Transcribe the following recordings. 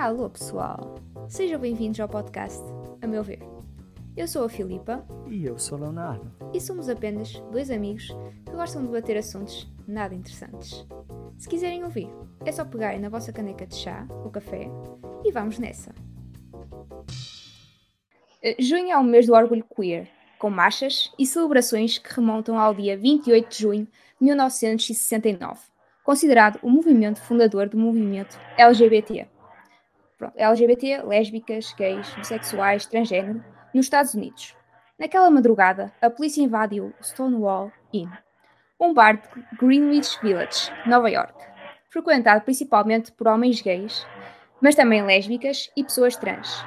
Alô pessoal, sejam bem-vindos ao podcast A Meu Ver. Eu sou a Filipa E eu sou o Leonardo. e somos apenas dois amigos que gostam de debater assuntos nada interessantes. Se quiserem ouvir, é só pegarem na vossa caneca de chá ou café e vamos nessa. Eh, Junho é o mês do orgulho queer, com marchas e celebrações que remontam ao dia 28 de junho de 1969, considerado o movimento fundador do movimento LGBT. Pronto, LGBT, lésbicas, gays, bissexuais, transgênero, nos Estados Unidos. Naquela madrugada, a polícia invadiu Stonewall Inn, um bar de Greenwich Village, Nova York, frequentado principalmente por homens gays, mas também lésbicas e pessoas trans.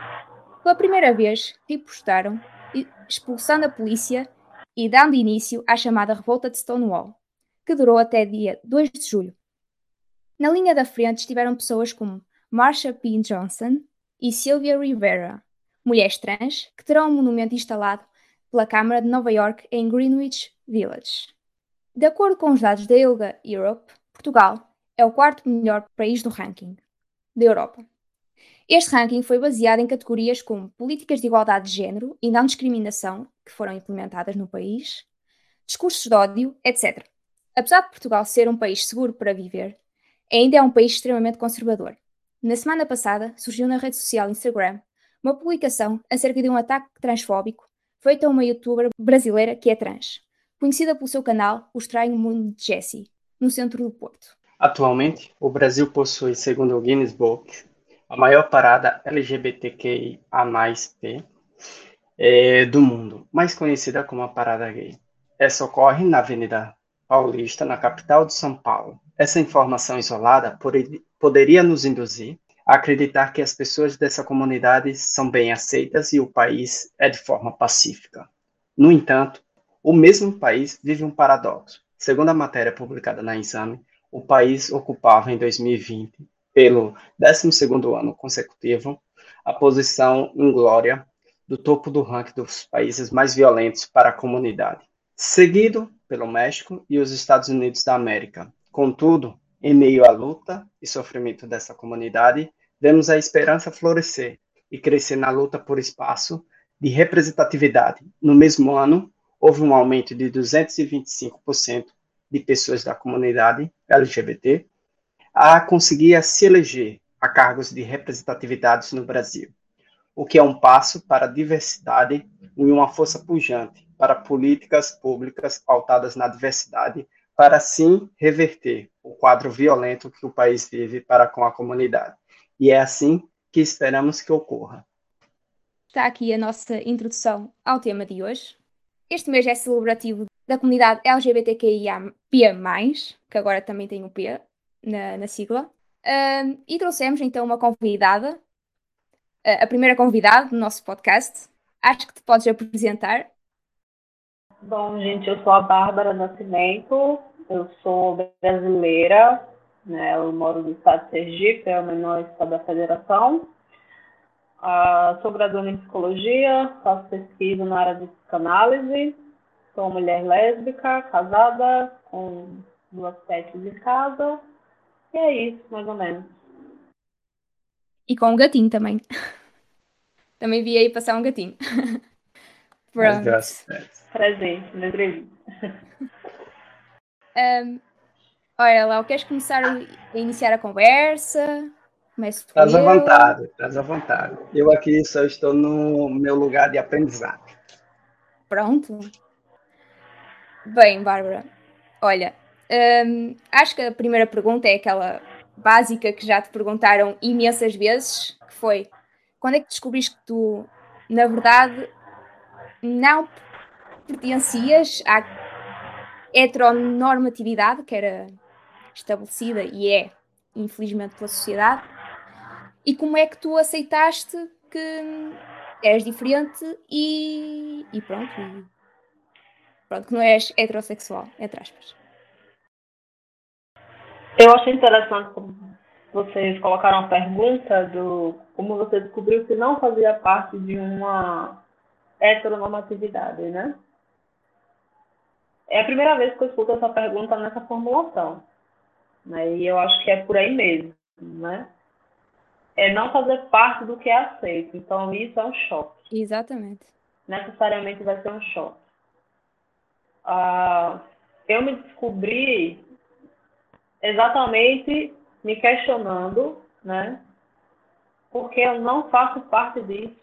Pela primeira vez, ripostaram, e- expulsando a polícia e dando início à chamada Revolta de Stonewall, que durou até dia 2 de julho. Na linha da frente estiveram pessoas como Marsha P. Johnson e Sylvia Rivera, mulheres trans que terão um monumento instalado pela Câmara de Nova York em Greenwich Village. De acordo com os dados da ILGA Europe, Portugal é o quarto melhor país do ranking da Europa. Este ranking foi baseado em categorias como políticas de igualdade de género e não discriminação, que foram implementadas no país, discursos de ódio, etc. Apesar de Portugal ser um país seguro para viver, ainda é um país extremamente conservador. Na semana passada, surgiu na rede social Instagram uma publicação acerca de um ataque transfóbico feito a uma youtuber brasileira que é trans, conhecida pelo seu canal O Estranho Mundo de Jessie, no centro do Porto. Atualmente, o Brasil possui, segundo o Guinness Book, a maior parada LGBTQIA+P eh, do mundo, mais conhecida como a Parada Gay. Essa ocorre na Avenida Paulista, na capital de São Paulo. Essa informação isolada pode- poderia nos induzir a acreditar que as pessoas dessa comunidade são bem aceitas e o país é de forma pacífica. No entanto, o mesmo país vive um paradoxo. Segundo a matéria publicada na Exame, o país ocupava em 2020, pelo 12º ano consecutivo, a posição inglória do topo do ranking dos países mais violentos para a comunidade, seguido pelo México e os Estados Unidos da América. Contudo, em meio à luta e sofrimento dessa comunidade, vemos a esperança florescer e crescer na luta por espaço de representatividade. No mesmo ano, houve um aumento de 225% de pessoas da comunidade LGBT a conseguir se eleger a cargos de representatividade no Brasil, o que é um passo para a diversidade e uma força pujante para políticas públicas pautadas na diversidade, para assim reverter o quadro violento que o país vive para com a comunidade. E é assim que esperamos que ocorra. Está aqui a nossa introdução ao tema de hoje. Este mês é celebrativo da comunidade LGBTQIA+, que agora também tem o P na, na sigla. Ahm, e trouxemos então uma convidada, a a primeira convidada do nosso podcast. Acho que te podes apresentar. Bom, gente, eu sou a Bárbara Nascimento, eu sou brasileira, né? Eu moro no estado de Sergipe, é o menor estado da federação. Ah, sou graduada em psicologia, faço pesquisa na área de psicanálise, sou mulher lésbica, casada, com duas pets em casa, e é isso, mais ou menos. E com um gatinho também. também vi aí passar um gatinho. Pronto. Presente na entrevista. Ahm, olha lá, queres começar a iniciar a conversa? Começo Estás à vontade, estás à vontade. Eu aqui só estou no meu lugar de aprendizado. Pronto. Bem, Bárbara, olha, hum, acho que a primeira pergunta é aquela básica que já te perguntaram imensas vezes, que foi quando é que descobriste que tu, na verdade, não pertencias à heteronormatividade que era estabelecida e é, infelizmente, pela sociedade, e como é que tu aceitaste que eras diferente e, e pronto, e pronto, que não és heterossexual, entre aspas. Eu achei interessante como vocês colocaram a pergunta do como você descobriu que não fazia parte de uma heteronormatividade, né? É a primeira vez que eu escuto essa pergunta nessa formulação. Né? E eu acho que é por aí mesmo, né? é não fazer parte do que é aceito. Então, isso é um choque. Exatamente. Necessariamente vai ser um choque. Ah, eu me descobri exatamente me questionando, né? Porque eu não faço parte disso,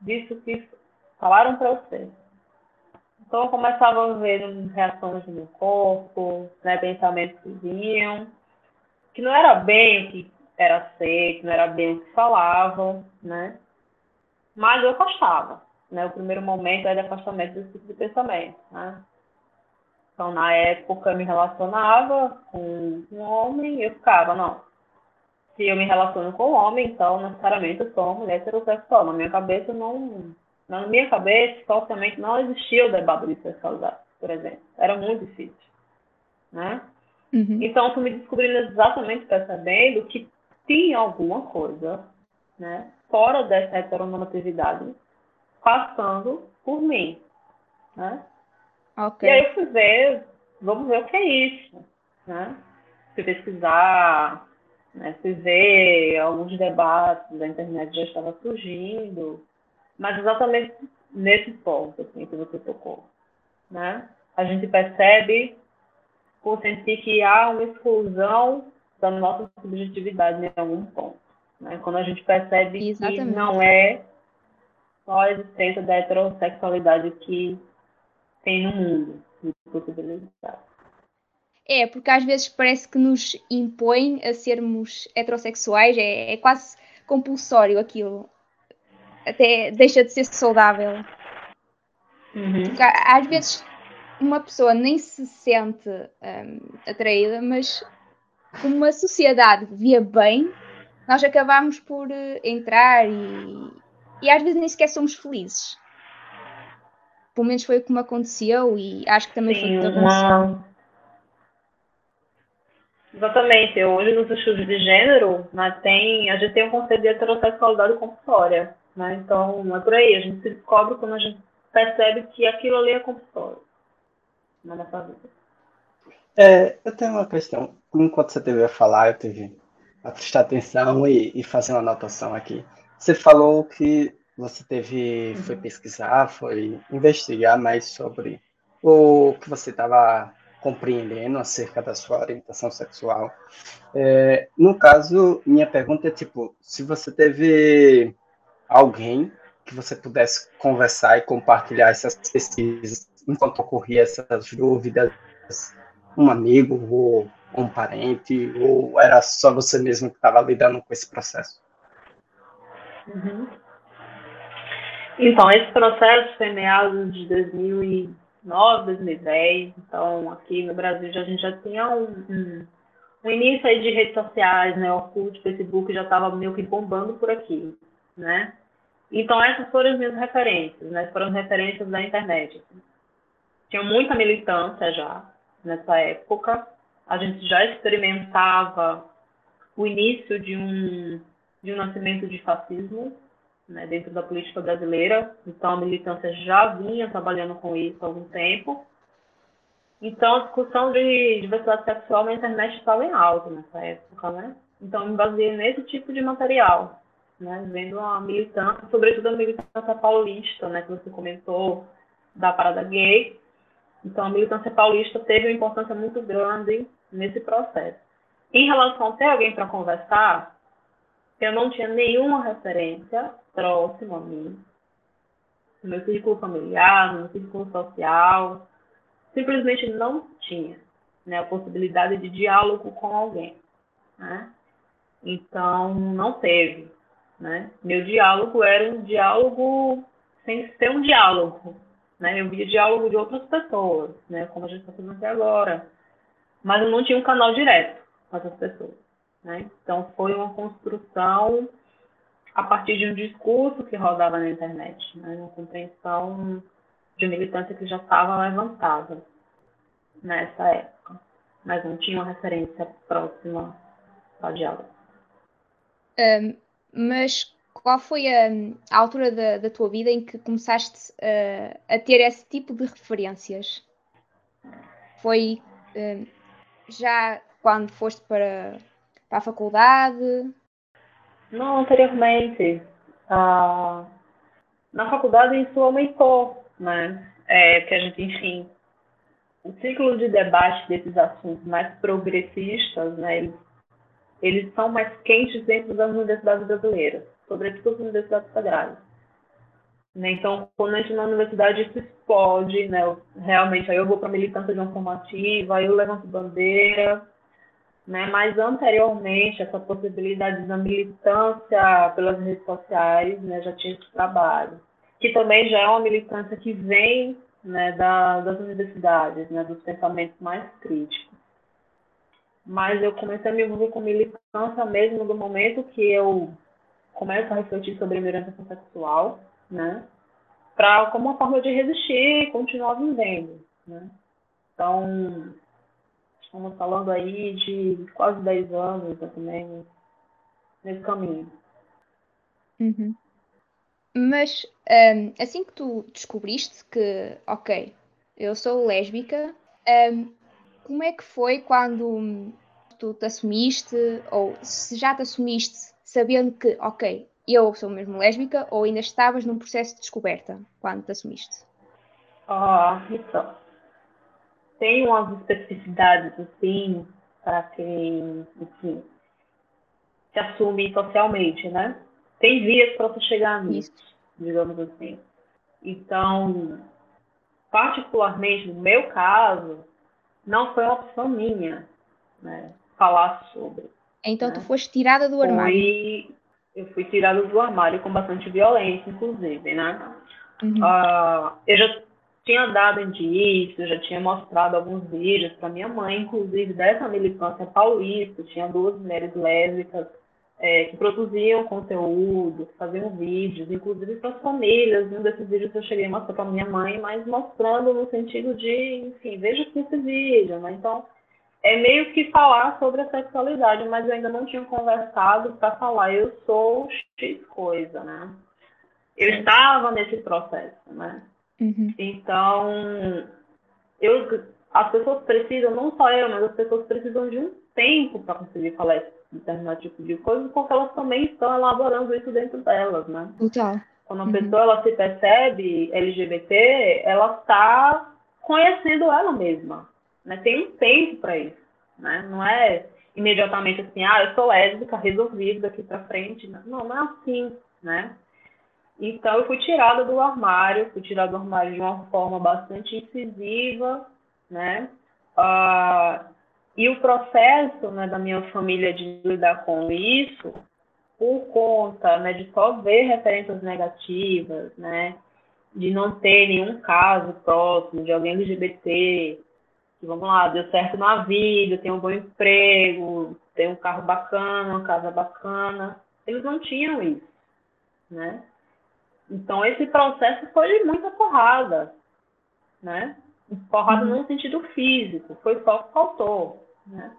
disso que falaram para ser. Então eu começava a ver reações no meu corpo, né, pensamentos que vinham, que não era bem o que era aceito, não era bem o que falavam, né? Mas eu afastava, né? O primeiro momento era de afastamento desse tipo de pensamento, né? Então, na época, eu me relacionava com um homem e eu ficava, não. Se eu me relaciono com um homem, então, necessariamente, eu sou uma mulher heterossexual. Na minha cabeça, não... Na minha cabeça, socialmente, não existia o debate de sexualidade, por exemplo. Era muito difícil, né? Uhum. Então, eu fui me descobrindo exatamente percebendo que tinha alguma coisa, né, fora dessa heteronormatividade, passando por mim, né? Okay. E aí eu fui ver, vamos ver o que é isso, né? Fui pesquisar, né? fui ver alguns debates da internet já estava surgindo, mas exatamente nesse ponto assim, que você tocou, né? A gente percebe por sentir que há uma exclusão da nossa subjetividade em algum ponto. Né? Quando a gente percebe Exatamente. que não é só a existência da heterossexualidade que tem no mundo de possibilidades. É, porque às vezes parece que nos impõe a sermos heterossexuais, é, é quase compulsório aquilo. Até deixa de ser saudável. Uhum. Às vezes uma pessoa nem se sente um, atraída, mas como uma sociedade via bem, nós acabamos por uh, entrar e, e às vezes nem sequer somos felizes. Pelo menos foi o que me aconteceu e acho que também Sim, foi o que uma... Exatamente. Hoje nos estudos de gênero, né, tem, a gente tem um conceito de heterossexualidade compulsória. Né? Então, é por aí. A gente se descobre quando a gente percebe que aquilo ali é compulsório na nossa vida. É, eu tenho uma questão. Enquanto você teve a falar, eu tive a prestar atenção e, e fazer uma anotação aqui. Você falou que você teve, foi uhum. pesquisar, foi investigar mais sobre o que você estava compreendendo acerca da sua orientação sexual. É, no caso, minha pergunta é tipo, se você teve alguém que você pudesse conversar e compartilhar essas pesquisas enquanto ocorria essas dúvidas, um amigo ou um parente, ou era só você mesmo que estava lidando com esse processo? Uhum. Então, esse processo foi meados de 2009, 2010. Então, aqui no Brasil já, a gente já tinha um, um, um início aí de redes sociais, né? Orkut, Facebook já estava meio que bombando por aqui, né? Então, essas foram as minhas referências, né? Foram referências da internet. Tinha muita militância já, nessa época. A gente já experimentava o início de um, de um nascimento de fascismo né, dentro da política brasileira. Então, a militância já vinha trabalhando com isso há algum tempo. Então, a discussão de diversidade sexual na internet estava em alta nessa época, né? Então, eu me baseei nesse tipo de material, né? Vendo a militância, sobretudo a militância paulista, né? Que você comentou, da parada gay. Então, a militância paulista teve uma importância muito grande nesse processo. Em relação a ter alguém para conversar, eu não tinha nenhuma referência próxima a mim, no meu círculo familiar, no meu círculo social, simplesmente não tinha né, a possibilidade de diálogo com alguém. Né? Então, não teve. Né? Meu diálogo era um diálogo sem ser um diálogo, né? Eu via diálogo de outras pessoas, né? Como a gente está fazendo até agora. Mas eu não tinha um canal direto com essas pessoas, né? Então foi uma construção a partir de um discurso que rodava na internet, né? Uma compreensão de militância que já estava levantada nessa época, mas não tinha uma referência próxima ao diálogo. Um, mas qual foi a, a altura da, da, tua vida em que começaste uh, a ter esse tipo de referências? Foi uh, já quando foste para, para a faculdade? Não, anteriormente. Ah, na faculdade isso aumentou, né? É, que a gente, enfim, o ciclo de debate desses assuntos mais progressistas, né, eles, eles são mais quentes dentro das universidades brasileiras, sobretudo as universidades federais. Né? Então, quando a gente na universidade isso explode, né? Eu, realmente, aí eu vou para a militância de uma formativa, aí eu levanto bandeira, né? Mas anteriormente, essa possibilidade da militância pelas redes sociais, né? Já tinha esse trabalho, que também já é uma militância que vem né, da, das universidades, né, dos pensamentos mais críticos. Mas eu comecei a me envolver com militância mesmo do momento que eu começo a refletir sobre a orientação sexual, né, pra, como uma forma de resistir continuar vivendo. Né. Então, estamos falando aí de quase 10 anos também nesse caminho. Uhum. Mas um, assim que tu descobriste que, ok, eu sou lésbica, um, como é que foi quando tu te assumiste, ou se já te assumiste sabendo que, ok, eu sou mesmo lésbica, ou ainda estavas num processo de descoberta quando te assumiste? Ah, então. Tem umas especificidades, assim, para quem, enfim, se assume socialmente, né? Tem vias para você chegar nisso, Isso. digamos assim. Então, particularmente no meu caso, não foi uma opção minha, né? Falar sobre. Então, né? tu foste tirada do armário. Foi, eu fui tirada do armário com bastante violência, inclusive, né? Uhum. Uh, eu já tinha dado indício, já tinha mostrado alguns vídeos para minha mãe, inclusive dessa militância paulista, tinha duas mulheres lésbicas é, que produziam conteúdo, que faziam vídeos, inclusive para as famílias. Um desses vídeos eu cheguei a mostrar para minha mãe, mas mostrando no sentido de, enfim, veja aqui esse vídeo. Né? Então, é meio que falar sobre a sexualidade, mas eu ainda não tinha conversado para falar eu sou X coisa, né? Eu estava nesse processo, né? Uhum. Então, eu, as pessoas precisam, não só eu, mas as pessoas precisam de um tempo para conseguir falar esse determinado tipo de coisa, porque elas também estão elaborando isso dentro delas, né? Total. Quando a uhum. pessoa ela se percebe LGBT, ela está conhecendo ela mesma, né? Tem um tempo para isso, né? Não é imediatamente assim, ah, eu sou lésbica, resolvido daqui para frente. Não, não é assim, né? Então eu fui tirada do armário, fui tirada do armário de uma forma bastante incisiva, né? Uh, e o processo né, da minha família de lidar com isso, por conta né, de só ver referências negativas, né, de não ter nenhum caso próximo de alguém LGBT, que vamos lá, deu certo na vida, tem um bom emprego, tem um carro bacana, uma casa bacana, eles não tinham isso, né? Então esse processo foi de muita porrada, né? Porrada uhum. no sentido físico, foi só o que faltou. Né?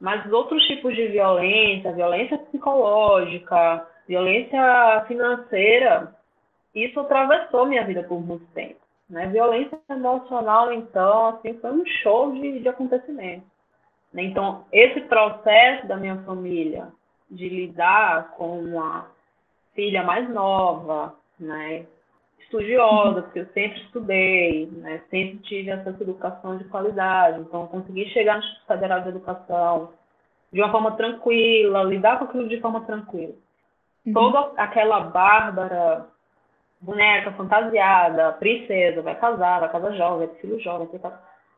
Mas outros tipos de violência, violência psicológica, violência financeira, isso atravessou minha vida por muito tempo. Né? Violência emocional, então, assim, foi um show de, de acontecimentos. Né? Então, esse processo da minha família de lidar com uma filha mais nova, né? Estudiosa, porque eu sempre estudei, né? sempre tive essa educação de qualidade, então consegui chegar no Instituto Federal de Educação de uma forma tranquila, lidar com aquilo de forma tranquila. Uhum. Toda aquela Bárbara, boneca fantasiada, princesa, vai casar, vai casar jovem, vai ter filho jovem, ter...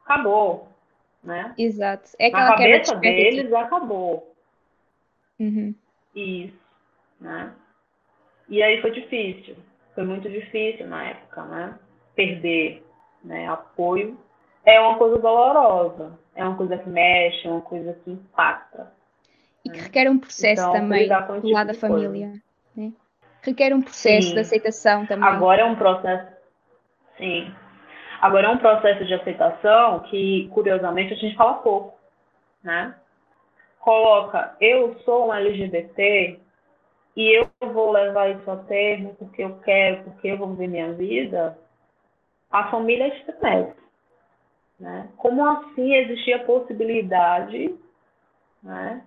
acabou, né? Exato. É Na cabeça deles, acabou. Uhum. Isso, né? E aí foi difícil foi muito difícil na época, né? Perder né, apoio é uma coisa dolorosa, é uma coisa que mexe, é uma coisa que impacta. E que requer um processo então, também do tipo lado da família. Né? Requer um processo sim. de aceitação também. Agora é um processo. Sim. Agora é um processo de aceitação que, curiosamente, a gente fala pouco. Né? Coloca, eu sou um LGBT, e eu vou levar isso a termo porque eu quero, porque eu vou viver minha vida, a família estremece. Né? Como assim existia a possibilidade né,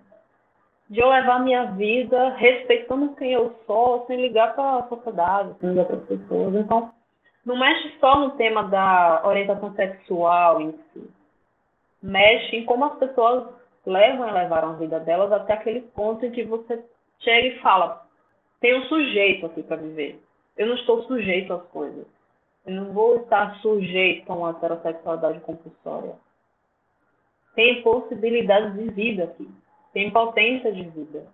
de eu levar minha vida respeitando quem eu sou, sem ligar para a sociedade, sem ligar para as pessoas. Então, não mexe só no tema da orientação sexual em si. Mexe em como as pessoas levam e levaram a vida delas até aquele ponto em que você chega e fala: tem um sujeito aqui para viver. Eu não estou sujeito às coisas. Eu não vou estar sujeito a uma heterossexualidade compulsória. Tem possibilidades de vida aqui. Tem potência de vida.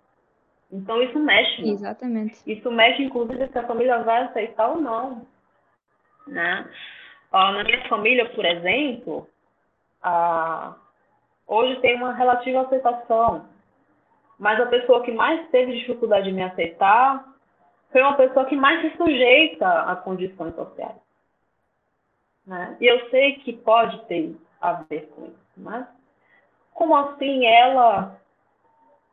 Então isso mexe. Né? Exatamente. Isso mexe, inclusive, se a família vai aceitar ou não. Né? Ó, na minha família, por exemplo, a... hoje tem uma relativa aceitação. Mas a pessoa que mais teve dificuldade de me aceitar foi uma pessoa que mais se sujeita a condições sociais. Né? E eu sei que pode ter a ver com isso, mas como assim ela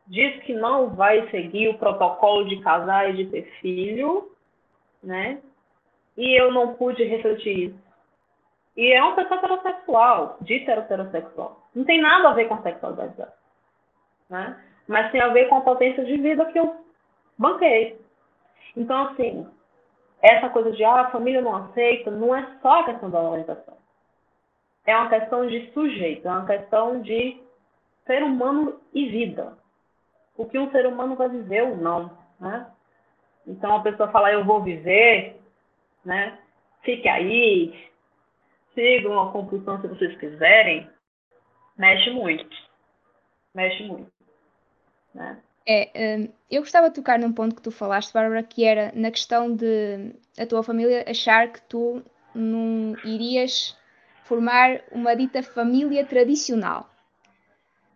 diz que não vai seguir o protocolo de casar e de ter filho, né? E eu não pude refletir isso. E é uma pessoa heterossexual, dita heterossexual. Não tem nada a ver com a sexualidade dela. Né? Mas tem a ver com a potência de vida que eu banquei. Então, assim, essa coisa de ah, a família não aceita, não é só a questão da orientação. É uma questão de sujeito, é uma questão de ser humano e vida. O que um ser humano vai viver ou não, né? Então a pessoa fala, eu vou viver, né? Fique aí, sigam a compulsão se vocês quiserem, mexe muito. Mexe muito. Né? É, hum, eu gostava de tocar num ponto que tu falaste, Bárbara, que era na questão de a tua família achar que tu não irias formar uma dita família tradicional.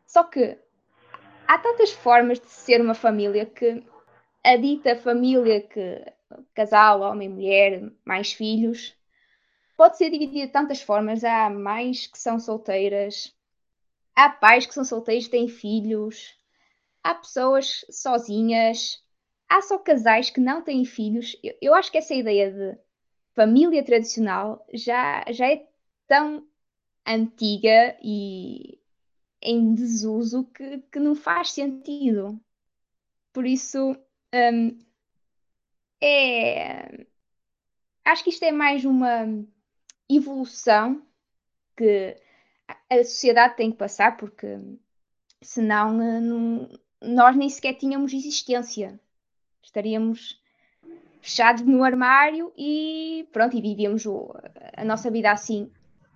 Só que há tantas formas de ser uma família que a dita família que casal, homem, mulher, mais filhos, pode ser dividida de tantas formas. Há mães que são solteiras, há pais que são solteiros e têm filhos, há pessoas sozinhas, há só casais que não têm filhos. Eu, eu acho que essa ideia de família tradicional já, já é tão antiga e em desuso que, que não faz sentido. Por isso, um, é. Acho que isto é mais uma evolução que a sociedade tem que passar, porque senão eh, não, nós nem sequer tínhamos existência. Estaríamos fechados no armário e pronto, e vivíamos o, a nossa vida assim.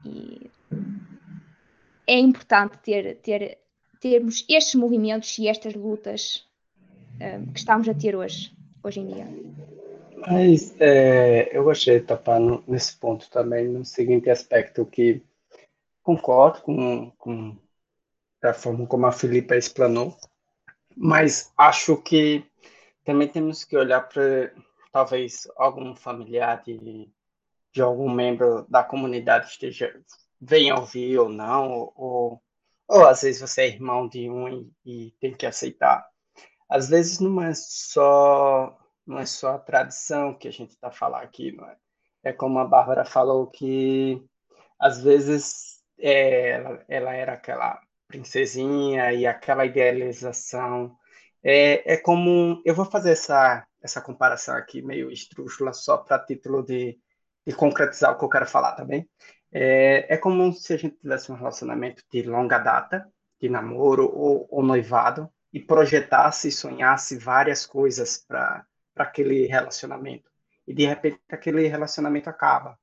E é importante ter, ter, termos estes movimentos e estas lutas um, que estamos a ter hoje, hoje em dia. Mas é, eu topar no, nesse ponto também, no seguinte aspecto, que concordo com, com a forma como a Filipa explanou, mas acho que também temos que olhar para talvez algum familiar de, de algum membro da comunidade esteja venha ouvir ou não, ou, ou, ou às vezes você é irmão de um e, e, tem que aceitar. Às vezes não é só não é só a tradição que a gente está falando aqui, não é? É como a Bárbara falou que às vezes é, ela, ela era aquela princesinha e aquela idealização. É, é como. Eu vou fazer essa, essa comparação aqui, meio estrúxula, só para título de, de concretizar o que eu quero falar, tá? É, é como se a gente tivesse um relacionamento de longa data, de namoro ou, ou noivado, e projetasse e sonhasse várias coisas para aquele relacionamento. E de repente aquele relacionamento acaba.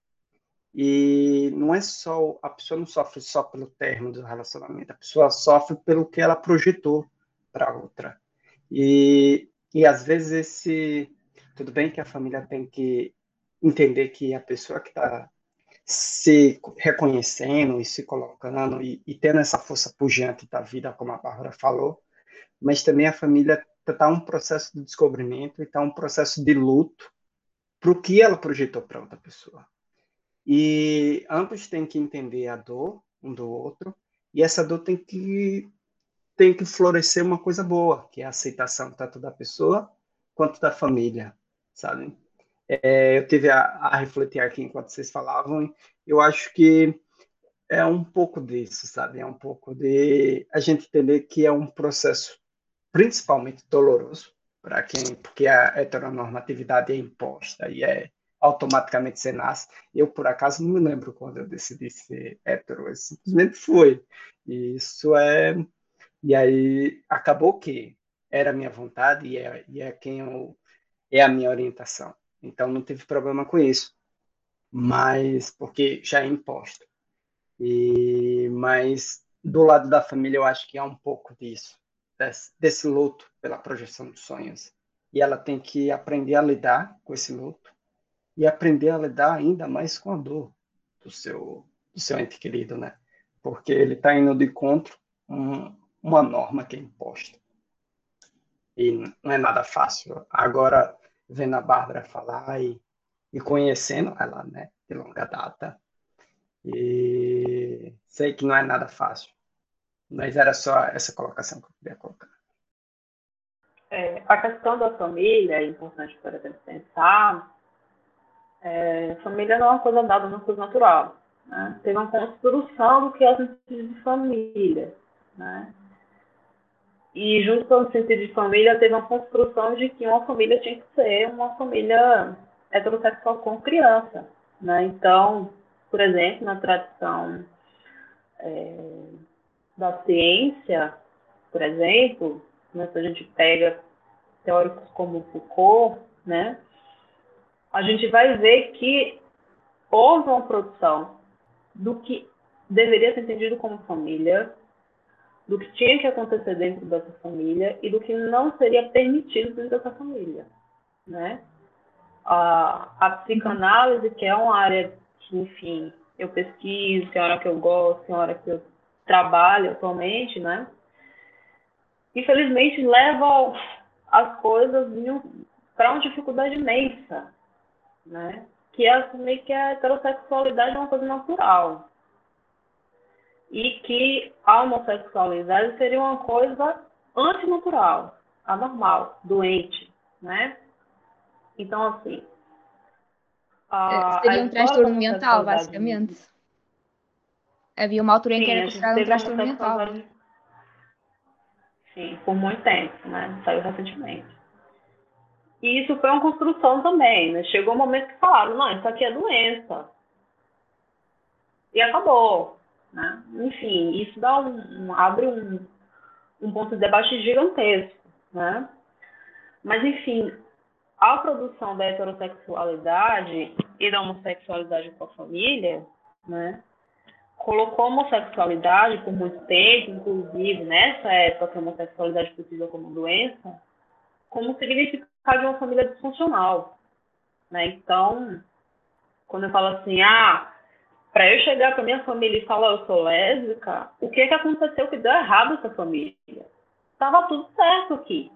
E não é só, a pessoa não sofre só pelo término do relacionamento, a pessoa sofre pelo que ela projetou para outra. E, e às vezes esse. Tudo bem que a família tem que entender que a pessoa que está se reconhecendo e se colocando e, e, tendo essa força pujante da vida, como a Bárbara falou, mas também a família está um processo de descobrimento e está um processo de luto para o que ela projetou para outra pessoa. E ambos têm que entender a dor um do outro, e essa dor tem que tem que florescer uma coisa boa, que é a aceitação tanto da pessoa quanto da família, sabe? É, eu tive a, a, refletir aqui enquanto vocês falavam, eu acho que é um pouco disso, sabe? É um pouco de a gente entender que é um processo principalmente doloroso para quem, porque a heteronormatividade é imposta e é automaticamente você nasce. Eu, por acaso, não me lembro quando eu decidi ser hétero, eu simplesmente fui. E isso é. E aí acabou que era a minha vontade e é, e é quem eu. é a minha orientação. Então não tive problema com isso. Mas, porque já é imposto. E, mas do lado da família eu acho que há um pouco disso, desse, desse luto pela projeção dos sonhos. E ela tem que aprender a lidar com esse luto e aprender a lidar ainda mais com a dor do seu, do seu ente querido, né? Porque ele está indo de encontro um, uma norma que é imposta. E não é nada fácil. Agora, vendo a Bárbara falar e, e conhecendo ela, né, de longa data, e sei que não é nada fácil. Mas era só essa colocação que eu queria colocar. É, a questão da família é importante, por exemplo, pensar é, família não é uma coisa dada, não é uma coisa natural. Né? Teve uma construção do que é o sentido de família. Né? E junto com o sentido de família, teve uma construção de que uma família tinha que ser uma família heterossexual com criança. Né? Então, por exemplo, na tradição é, da ciência, por exemplo, né, se a gente pega teóricos como Foucault, né, a gente vai ver que houve uma produção do que deveria ser entendido como família, do que tinha que acontecer dentro dessa família e do que não seria permitido dentro dessa família, né? A, a psicanálise, que é uma área que, enfim, eu pesquiso, que é uma área que eu gosto, que é uma área que eu trabalho atualmente, né? Infelizmente, leva as coisas para uma dificuldade imensa, né? Que é assumir que a heterossexualidade é uma coisa natural. E que a homossexualidade seria uma coisa antinatural, anormal, doente, né? Então, assim... A, seria um transtorno mental, basicamente. Havia uma altura em que era considerado um transtorno mental. Sim, por muito tempo, né? Saiu recentemente. E isso foi uma construção também, né? Chegou um momento que falaram, não, isso aqui é doença. E acabou. Né? Enfim, isso dá um, um abre um, um ponto de debate gigantesco. Né? Mas, enfim, a produção da heterossexualidade e da homossexualidade com a família, né, colocou a homossexualidade por muito tempo, inclusive nessa época que a homossexualidade tida como doença, como significado de uma família disfuncional. Né? Então, quando eu falo assim, ah, para eu chegar para minha família e falar eu sou lésbica, o que, que aconteceu que deu errado essa família? Tava tudo certo aqui.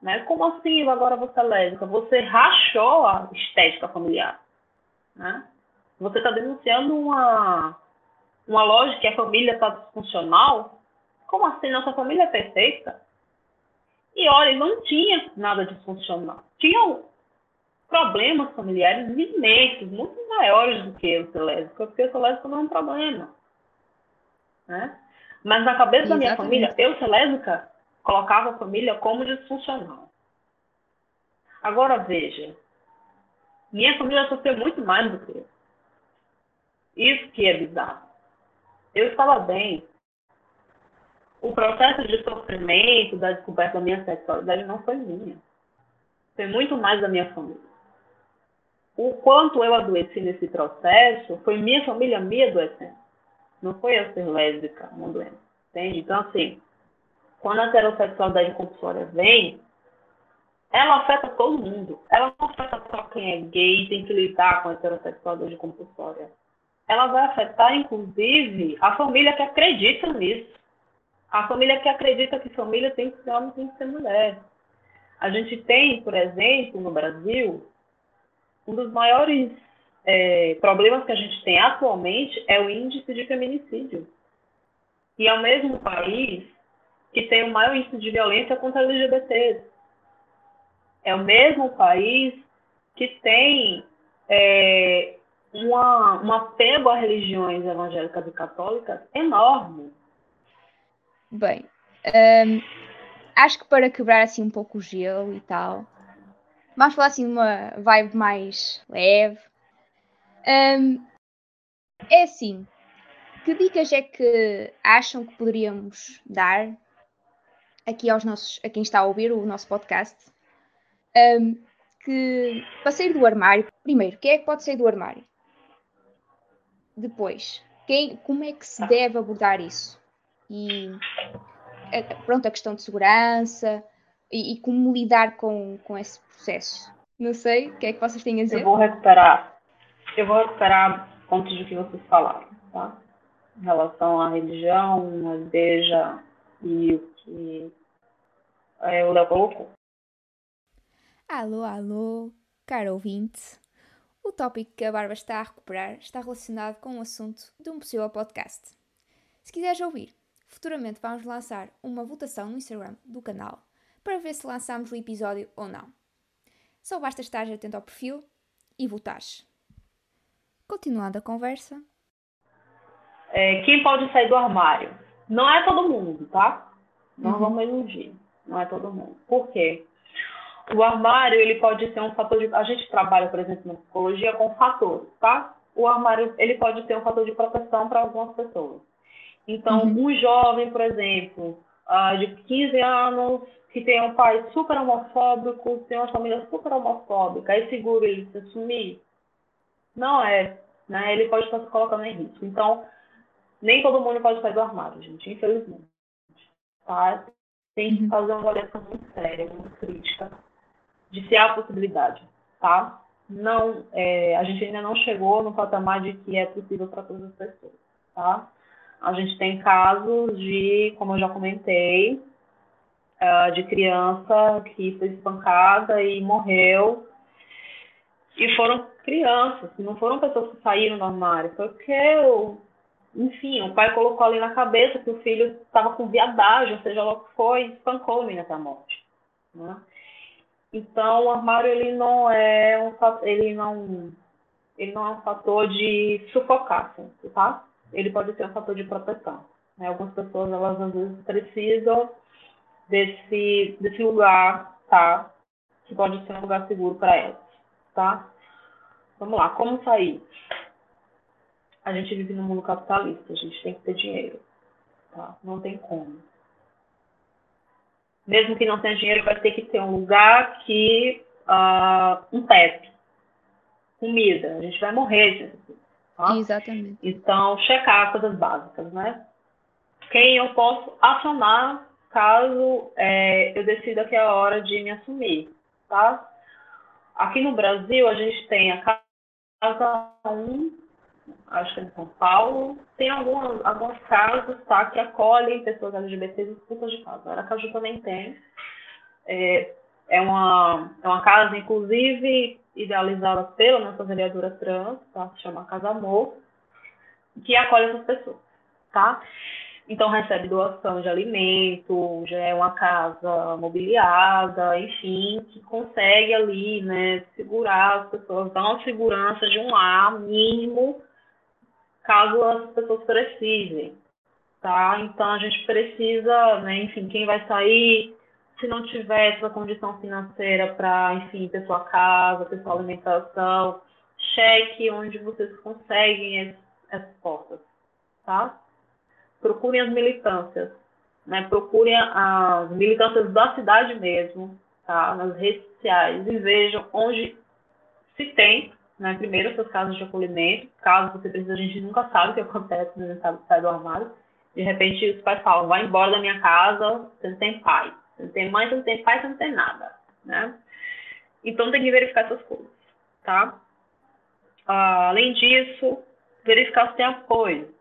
Né? Como assim agora você é lésbica? Você rachou a estética familiar. Né? Você está denunciando uma, uma lógica que a família está disfuncional? Como assim? Nossa família é perfeita? E olha, não tinha nada disfuncional. Tinham problemas familiares imensos, muito maiores do que eu ser lésbica, porque eu ser lésbica não é um problema. Né? Mas na cabeça Exatamente. da minha família, eu ser lésbica colocava a família como disfuncional. Agora veja, minha família sofreu muito mais do que eu. Isso que é bizarro. Eu estava bem, o processo de sofrimento da descoberta da minha sexualidade não foi minha. Foi muito mais da minha família. O quanto eu adoeci nesse processo foi minha família me adoecendo. Não foi eu ser lésbica, uma doença. Entende? Então, assim, quando a heterossexualidade compulsória vem, ela afeta todo mundo. Ela não afeta só quem é gay e tem que lidar com a heterossexualidade compulsória. Ela vai afetar, inclusive, a família que acredita nisso. A família que acredita que família tem que ser homem, tem que ser mulher. A gente tem, por exemplo, no Brasil, um dos maiores é, problemas que a gente tem atualmente é o índice de feminicídio. E é o mesmo país que tem o maior índice de violência contra LGBTs. É o mesmo país que tem é, uma, um apego a religiões evangélicas e católicas enorme. Bem, um, acho que para quebrar assim um pouco o gelo e tal, vamos falar assim de uma vibe mais leve. Um, é assim, que dicas é que acham que poderíamos dar aqui aos nossos, a quem está a ouvir o nosso podcast? Um, que para sair do armário, primeiro, quem é que pode sair do armário? Depois, quem, como é que se deve abordar isso? E pronto, a questão de segurança e, e, como lidar com, com esse processo. Não sei, o que é que vocês têm a dizer? Eu vou recuperar, eu vou recuperar pontos do que vocês falaram, tá? Em relação à religião, à igreja e o que é, o Léo colocou. Alô, alô, caro ouvinte. O tópico que a Barba está a recuperar está relacionado com o assunto de um possível podcast. Se quiseres ouvir, futuramente vamos lançar uma votação no Instagram do canal para ver se lançamos o episódio ou não. Só basta estar atento ao perfil e votares. Continuando a conversa. É, quem pode sair do armário? Não é todo mundo, tá? Não uhum. vamos iludir. Não é todo mundo. Por quê? O armário, ele pode ser um fator de... A gente trabalha, por exemplo, na psicologia com fatores, tá? O armário, ele pode ser um fator de proteção para algumas pessoas. Então, uhum. um jovem, por exemplo, uh, de 15 anos, que tem um pai super homofóbico, tem uma família super homofóbica, é seguro ele se assumir? Não é, né? Ele pode estar se colocando em risco. Então, nem todo mundo pode sair do armário, gente, infelizmente. Tá? Tem que uhum. fazer uma avaliação muito séria, muito crítica de se há possibilidade, tá? Não, é, a gente ainda não chegou no patamar de que é possível para todas as pessoas, tá? A gente tem casos de, como eu já comentei, uh, de criança que foi espancada e morreu. E foram crianças, não foram pessoas que saíram do armário, porque, enfim, o pai colocou ali na cabeça que o filho estava com viadagem, ou seja, logo foi, espancou o menino até a morte. Né? Então, o armário ele não é um ele não ele não é um fator de sufocar, tá? Ele pode ser um fator de proteção. Né? Algumas pessoas elas às vezes precisam desse desse lugar, tá? Que pode ser um lugar seguro para elas, tá? Vamos lá, como sair? A gente vive no mundo capitalista, a gente tem que ter dinheiro, tá? Não tem como mesmo que não tenha dinheiro, vai ter que ter um lugar que. Uh, um teto, comida. A gente vai morrer, gente. Tá? Exatamente. Então, checar coisas básicas, né? Quem eu posso acionar caso é, eu decida que é a hora de me assumir, tá? Aqui no Brasil, a gente tem a Casa 1, acho que é em São Paulo. Tem algumas, alguns casos tá, que acolhem pessoas LGBTs expulsas de casa. A Aracaju também tem. É, é, uma, é uma casa, inclusive, idealizada pela nossa vereadora trans, tá? se chama Casa Amor, que acolhe essas pessoas. Tá? Então, recebe doação de alimento, já é uma casa mobiliada, enfim, que consegue ali, né, segurar as pessoas, dar uma segurança de um lar mínimo caso as pessoas precisem, tá? Então a gente precisa, né, enfim, quem vai sair, se não tiver essa condição financeira para, enfim, ter sua casa, ter sua alimentação, cheque onde vocês conseguem essas portas, tá? Procurem as militâncias, né? Procurem as militâncias da cidade mesmo, tá? Nas redes sociais e vejam onde se tem né? Primeiro, essas casas de acolhimento, caso você precise, a gente nunca sabe o que acontece a sai do armário. De repente, os pais falam, vai embora da minha casa, você não tem pai. Não tem mãe, não tem pai, não tem nada, né? Então, tem que verificar essas coisas, tá? Ah, além disso, verificar se tem apoio,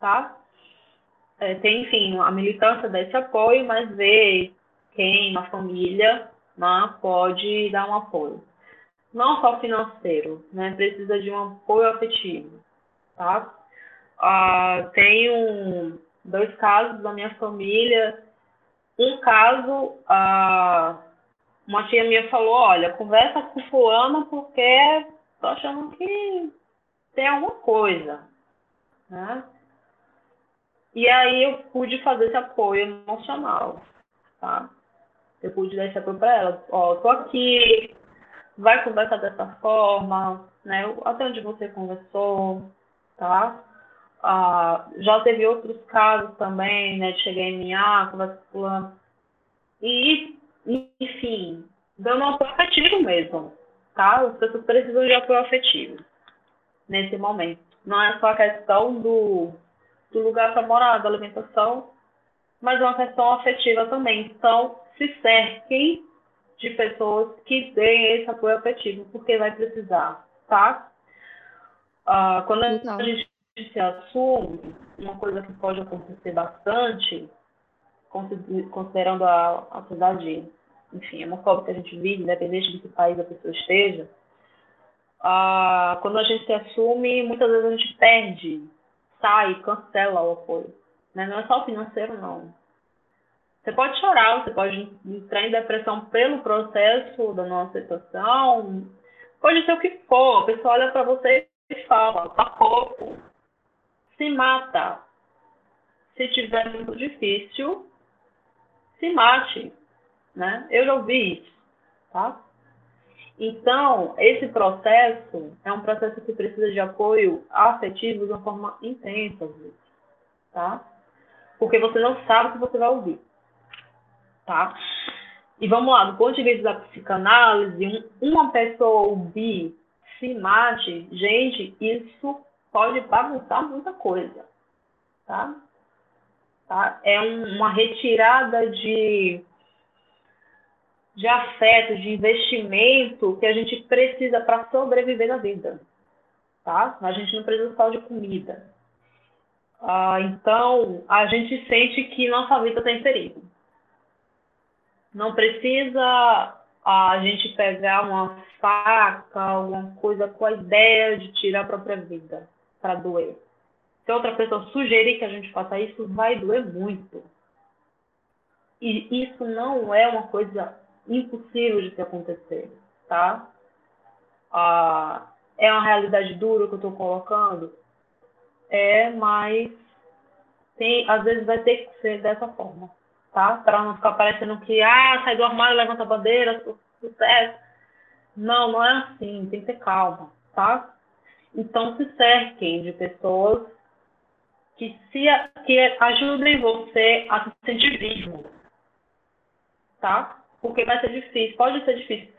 tá? É, tem, enfim, a militância desse apoio, mas ver quem na família né, pode dar um apoio não só financeiro, né? Precisa de um apoio afetivo, tá? Ah, tenho dois casos da minha família. Um caso, ah, uma tia minha falou, olha, conversa com fulano porque tô achando que tem alguma coisa, né? E aí eu pude fazer esse apoio emocional, tá? Eu pude dar esse apoio para ela. Ó, tô aqui, vai conversar dessa forma, né? Até onde você conversou, tá? Ah, já teve outros casos também, né? De chegar em mim, ah, conversa com E, enfim, dando apoio afetivo mesmo, tá? As pessoas precisam de apoio afetivo nesse momento. Não é só a questão do, do lugar para morar, da alimentação, mas é uma questão afetiva também. Então, se cerquem de pessoas que deem esse apoio afetivo, porque vai precisar, tá? Ah, quando a gente se assume, uma coisa que pode acontecer bastante, considerando a, a sociedade, enfim, homofóbica que a gente vive, independente de que país a pessoa esteja, ah, quando a gente se assume, muitas vezes a gente perde, sai, cancela o apoio. Né? Não é só o financeiro, não. Você pode chorar, você pode entrar em depressão pelo processo da nossa situação, pode ser o que for. A pessoa olha para você e fala, tá pouco, se mata. Se tiver muito difícil, se mate, né? Eu já ouvi isso, tá? Então, esse processo é um processo que precisa de apoio afetivo de uma forma intensa, tá? Porque você não sabe o que você vai ouvir, tá? E vamos lá, do ponto de vista da psicanálise, uma pessoa ouvir se mate, gente, isso pode bagunçar muita coisa, tá? tá? É um, uma retirada de de afeto, de investimento que a gente precisa para sobreviver na vida, tá? A gente não precisa só de comida. Ah, então, a gente sente que nossa vida está em perigo. Não precisa a gente pegar uma faca, alguma coisa com a ideia de tirar a própria vida para doer. Se outra pessoa sugerir que a gente faça isso, vai doer muito. E isso não é uma coisa impossível de se acontecer, tá? Ah, é uma realidade dura que eu estou colocando? É, mas tem, às vezes vai ter que ser dessa forma, tá? Para não ficar parecendo que, ah, sai do armário, levanta a bandeira, sucesso. Não, não é assim, tem que ter calma, tá? Então se cerquem de pessoas que, se, que ajudem você a se sentir vivo, tá? porque vai ser difícil, pode ser difícil.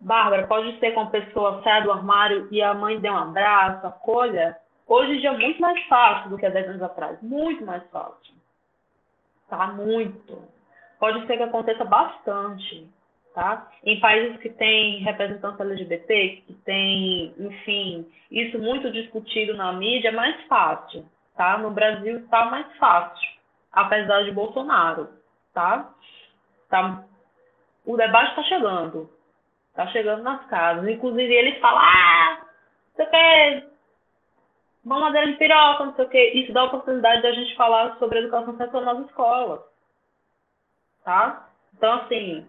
Bárbara, pode ser com a pessoa sai do armário e a mãe dê um abraço, acolha. Hoje em dia é muito mais fácil do que há 10 anos atrás. Muito mais fácil. Tá? Muito. Pode ser que aconteça bastante. Tá? Em países que têm representância LGBT, que tem, enfim, isso muito discutido na mídia, é mais fácil. Tá? No Brasil está mais fácil, apesar de Bolsonaro. Tá? Tá o debate está chegando. Está chegando nas casas. Inclusive, ele fala, ah, você quer mamadeira de piroca, não sei o quê. Isso dá a oportunidade da gente falar sobre educação sexual nas escolas. Tá? Então, assim,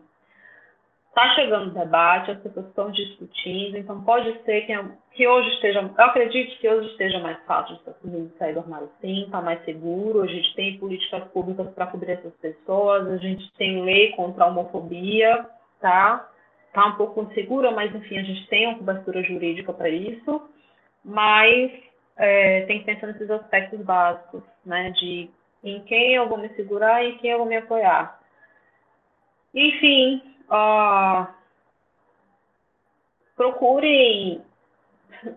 Está chegando o debate, as pessoas estão discutindo, então pode ser que, que hoje esteja, eu acredito que hoje esteja mais fácil de sair do armário sim, está mais seguro, a gente tem políticas públicas para cobrir essas pessoas, a gente tem lei contra a homofobia, tá? Está um pouco insegura, mas enfim, a gente tem uma cobertura jurídica para isso, mas é, tem que pensar nesses aspectos básicos, né? De em quem eu vou me segurar e em quem eu vou me apoiar. Enfim, uh, procurem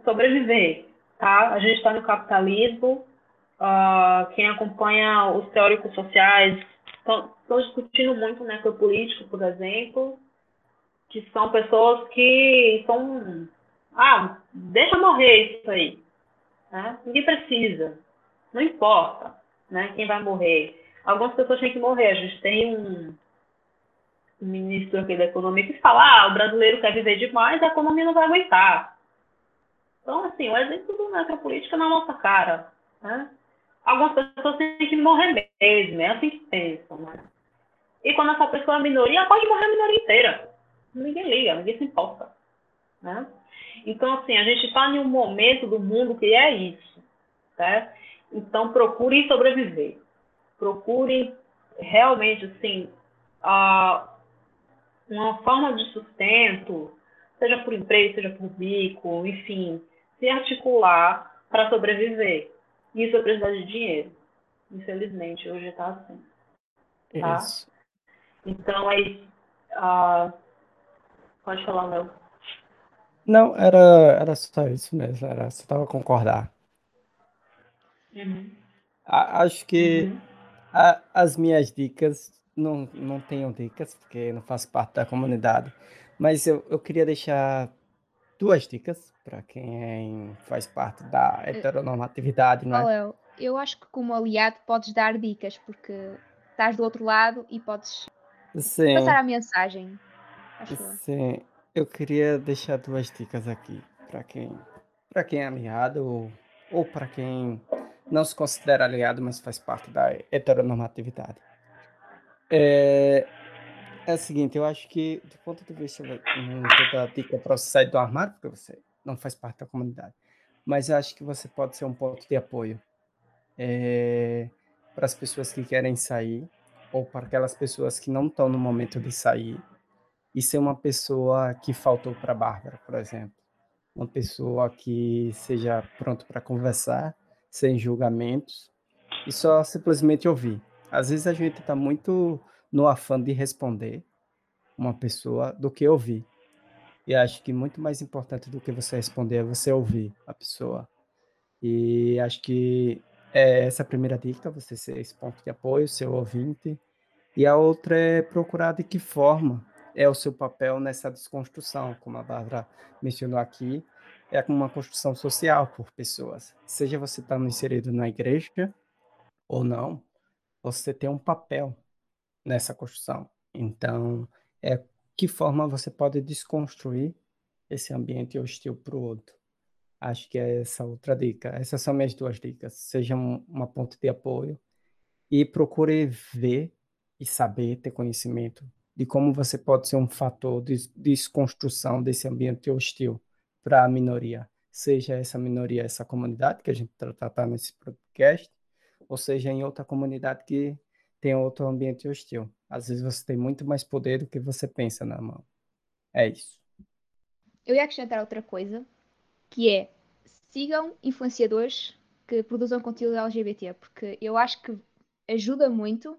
sobreviver, tá? A gente está no capitalismo, uh, quem acompanha os teóricos sociais estão discutindo muito né, o político, por exemplo, que são pessoas que são, ah, deixa morrer isso aí, né? Ninguém precisa, não importa, né? Quem vai morrer. Algumas pessoas têm que morrer. A gente tem um ministro aqui da economia que fala, ah, o brasileiro quer viver demais, a economia não vai aguentar. Então, assim, o exemplo do necropolítica na nossa cara. Né? Algumas pessoas têm que morrer mesmo, é assim que pensam. Né? E quando essa pessoa é minoria, pode morrer a minoria inteira. Ninguém liga, ninguém se importa. Né? Então, assim, a gente está em um momento do mundo que é isso. Tá? Então, procurem sobreviver. Procurem realmente, assim, uh, uma forma de sustento, seja por emprego, seja por bico, enfim, se articular para sobreviver. Isso é precisar de dinheiro. Infelizmente, hoje está assim. Tá? Isso. Então, aí. Uh, pode falar, Léo. Não, era, era só isso mesmo. Era, só estava a concordar. Uhum. A, acho que uhum. a, as minhas dicas, não, não tenho dicas, porque não faço parte da comunidade, mas eu, eu queria deixar duas dicas para quem faz parte da eh, heteronormatividade, não é? Léo, eu acho que como aliado podes dar dicas, porque estás do outro lado e podes Sim. passar a mensagem. Sim, eu queria deixar duas dicas aqui para quem, quem é aliado ou, ou para quem não se considera aliado, mas faz parte da heteronormatividade. É, é o seguinte, eu acho que, do ponto de vista, vou dar dica para você sair do armário, porque você não faz parte da comunidade, mas eu acho que você pode ser um ponto de apoio é, para as pessoas que querem sair, ou para aquelas pessoas que não estão no momento de sair, e ser uma pessoa que faltou para Bárbara, por exemplo. Uma pessoa que seja pronto para conversar, sem julgamentos, e só simplesmente ouvir. Às vezes a gente está muito no afã de responder uma pessoa do que ouvir. E acho que muito mais importante do que você responder é você ouvir a pessoa. E acho que é essa a primeira dica, você ser esse ponto de apoio, seu ouvinte. E a outra é procurar de que forma é o seu papel nessa desconstrução, como a Bárbara mencionou aqui, é uma construção social por pessoas. Seja você estando tá inserido na igreja ou não, você tem um papel nessa construção. Então, é que forma você pode desconstruir esse ambiente hostil para o outro. Acho que é essa outra dica. Essas são minhas duas dicas. Seja uma ponte de apoio e procure ver e saber, ter conhecimento de como você pode ser um fator de desconstrução desse ambiente hostil para a minoria, seja essa minoria, essa comunidade que a gente está tratando nesse podcast, ou seja em outra comunidade que tem outro ambiente hostil. Às vezes você tem muito mais poder do que você pensa na mão. É isso. Eu ia acrescentar outra coisa, que é sigam influenciadores que produzam conteúdo LGBT, porque eu acho que ajuda muito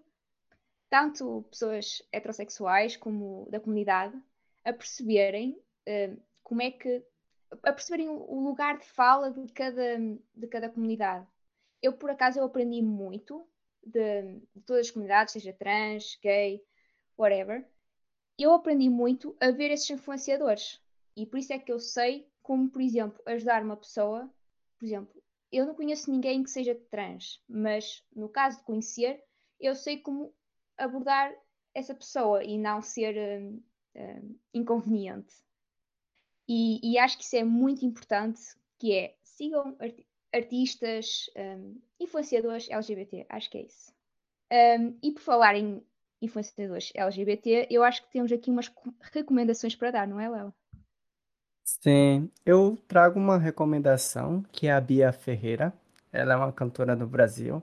tanto pessoas heterossexuais como da comunidade a perceberem uh, como é que a perceberem o lugar de fala de cada, de cada comunidade. Eu, por acaso, eu aprendi muito de, de todas as comunidades, seja trans, gay, whatever. Eu aprendi muito a ver esses influenciadores. E por isso é que eu sei como, por exemplo, ajudar uma pessoa. Por exemplo, eu não conheço ninguém que seja trans, mas no caso de conhecer, eu sei como abordar essa pessoa e não ser um, um, inconveniente. E, e, acho que isso é muito importante, que é sigam artistas, um, influenciadores LGBT, acho que é isso. Um, e por falar em influenciadores LGBT, eu acho que temos aqui umas recomendações para dar, não é, Léo? Sim, eu trago uma recomendação que é a Bia Ferreira. Ela é uma cantora do Brasil.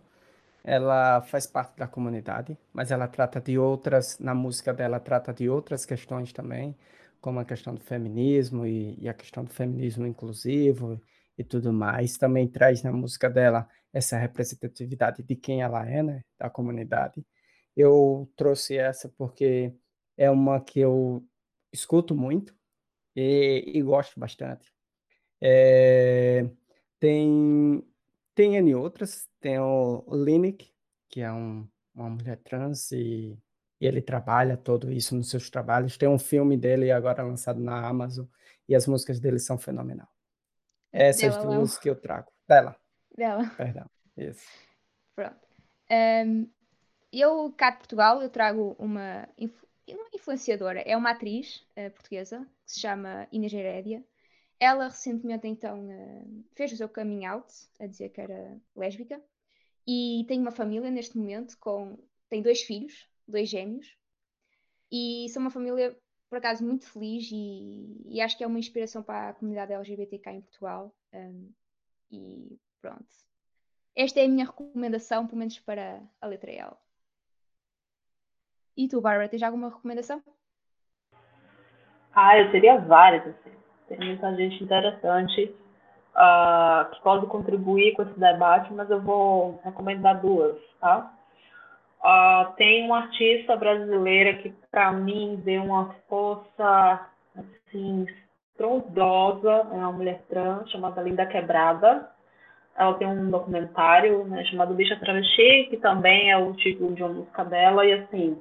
Ela faz parte da comunidade, mas ela trata de outras, na música dela, trata de outras questões também, como a questão do feminismo e, e a questão do feminismo inclusivo e tudo mais. Também traz na música dela essa representatividade de quem ela é, né, da comunidade. Eu trouxe essa porque é uma que eu escuto muito e, e gosto bastante. É, tem tem N outras, tem o Lineik, que é um, uma mulher trans e e ele trabalha todo isso nos seus trabalhos. Tem um filme dele agora lançado na Amazon e as músicas dele são fenomenal. Essas Dela, duas que eu trago. Dela. Dela. Perdão. Isso. Pronto. Um, eu, cá de Portugal, eu trago uma, uma influenciadora. É uma atriz uh, portuguesa que se chama Inês Herédia. Ela recentemente, então, uh, fez o seu coming out, a dizer que era lésbica. E tem uma família neste momento com... Tem dois filhos, dois gêmeos, e são uma família, por acaso, muito feliz e, e acho que é uma inspiração para a comunidade LGBTK em Portugal. Um, e pronto. Esta é a minha recomendação, pelo menos para a letra L. E tu, Bárbara, tens alguma recomendação? Ah, eu teria várias, assim. Tem muita gente interessante uh, que pode contribuir com esse debate, mas eu vou recomendar duas, tá? Uh, tem uma artista brasileira que, para mim, deu uma força, assim, estrondosa, é uma mulher trans, chamada Linda Quebrada. Ela tem um documentário né, chamado Bicha Travesti, que também é o título de uma música dela, e assim,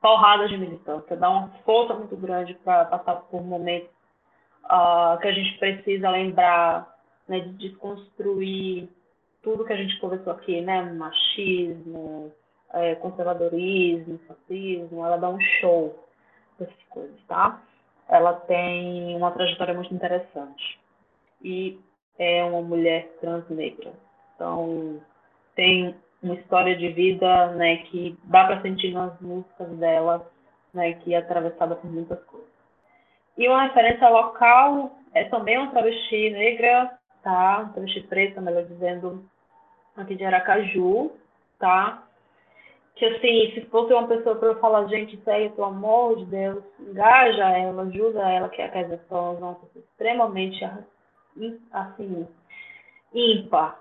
porrada de militância, dá uma força muito grande para passar por momentos uh, que a gente precisa lembrar né, de desconstruir tudo que a gente conversou aqui, né? Machismo, é, conservadorismo, fascismo, ela dá um show dessas coisas, tá? Ela tem uma trajetória muito interessante. E é uma mulher trans negra. Então, tem uma história de vida, né, que dá para sentir nas músicas dela, né, que é atravessada por muitas coisas. E uma referência local é também uma travesti negra, tá? Travesti preta, melhor dizendo, aqui de Aracaju, tá? Que assim, se fosse uma pessoa para eu falar, gente, segue pelo amor de Deus, engaja ela, ajuda ela, que é a Kézia Sons, uma pessoa extremamente assim, ímpar,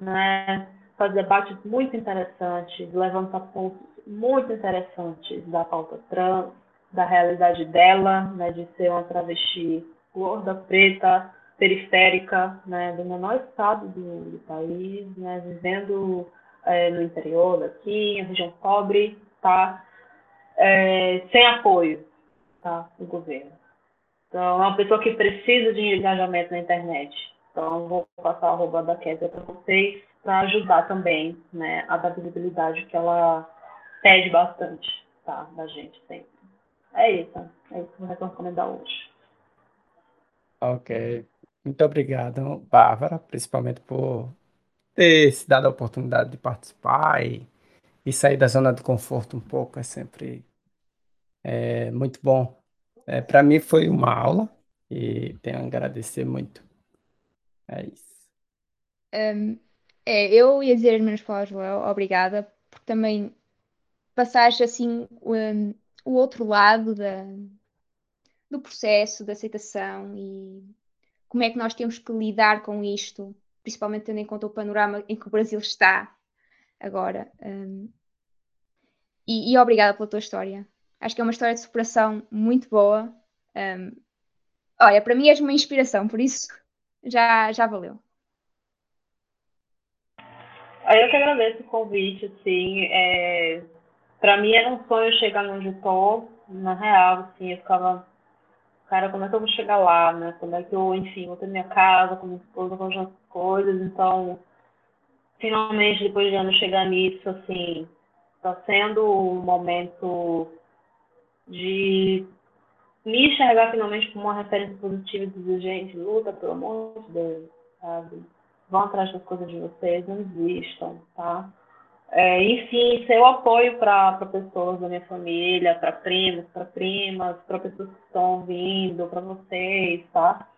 né? Faz debates muito interessantes, levanta pontos muito interessantes da pauta trans, da realidade dela, né, de ser uma travesti gorda, preta, periférica, né, do menor estado do, do país, né, vivendo é, no interior daqui, em região pobre, tá, é, sem apoio, tá, do governo. Então, é uma pessoa que precisa de engajamento na internet. Então, vou passar a arroba da Kézia para vocês, para ajudar também, né, a dar visibilidade que ela pede bastante, tá, da gente sempre. É isso. É isso que eu vou recomendar hoje. Ok. Muito obrigado, Bárbara, principalmente por ter se dado a oportunidade de participar e, e sair da zona de conforto um pouco. É sempre é, muito bom. É, Para mim foi uma aula e tenho a agradecer muito. É isso. Um, é, eu ia dizer as minhas palavras, Joel, obrigada, porque também passaste assim um, o outro lado da, do processo de aceitação e como é que nós temos que lidar com isto, principalmente tendo em conta o panorama em que o Brasil está agora. Um, e, e, obrigada pela tua história. Acho que é uma história de superação muito boa. Um, olha, para mim és uma inspiração, por isso já, já valeu. Eu que agradeço o convite, assim, é, para mim era um sonho chegar onde eu na real, assim, eu ficava, cara, como é que eu vou chegar lá, né? Como é que eu, enfim, vou ter minha casa, com minha esposa, com as coisas, então, finalmente, depois de anos chegar nisso, assim, tá sendo um momento de me enxergar finalmente como uma referência positiva e dizer, gente, luta, pelo amor de Deus, sabe? Vão atrás das coisas de vocês, não desistam, tá? É, enfim, ser o apoio para pessoas da minha família, para primos, para primas, para pessoas que estão vindo, para vocês, tá?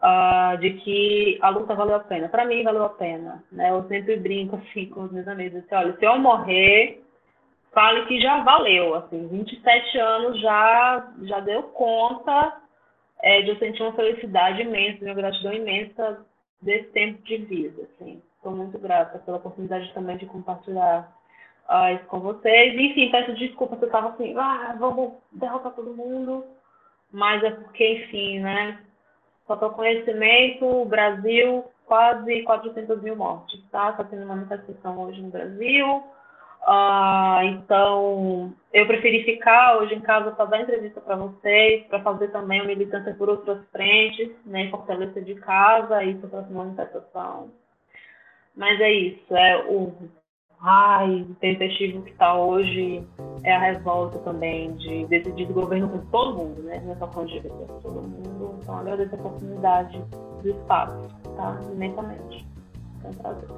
Uh, de que a luta valeu a pena. Para mim, valeu a pena. Né? Eu sempre brinco assim com os meus amigos. Assim, Olha, se eu morrer, fale que já valeu. Assim, 27 anos já, já deu conta é, de eu sentir uma felicidade imensa, uma gratidão imensa desse tempo de vida. Assim. Estou muito grata pela oportunidade também de compartilhar uh, isso com vocês. Enfim, peço desculpa se eu estava assim, ah, vamos derrotar todo mundo. Mas é porque, enfim, né? Faltou conhecimento, o Brasil, quase 400 mil mortes, tá? Está tendo manifestação hoje no Brasil. Uh, então, eu preferi ficar hoje em casa para dar entrevista para vocês, para fazer também uma militância por outras frentes, né, fortalecer de casa e para próxima manifestação. Mas é isso, é o ai, tempestivo que está hoje é a revolta também de decidir do governo com todo mundo, né? Não é só com o LGBT, com todo mundo. Então agradeço a oportunidade do espaço, tá? Imensamente. É um prazer.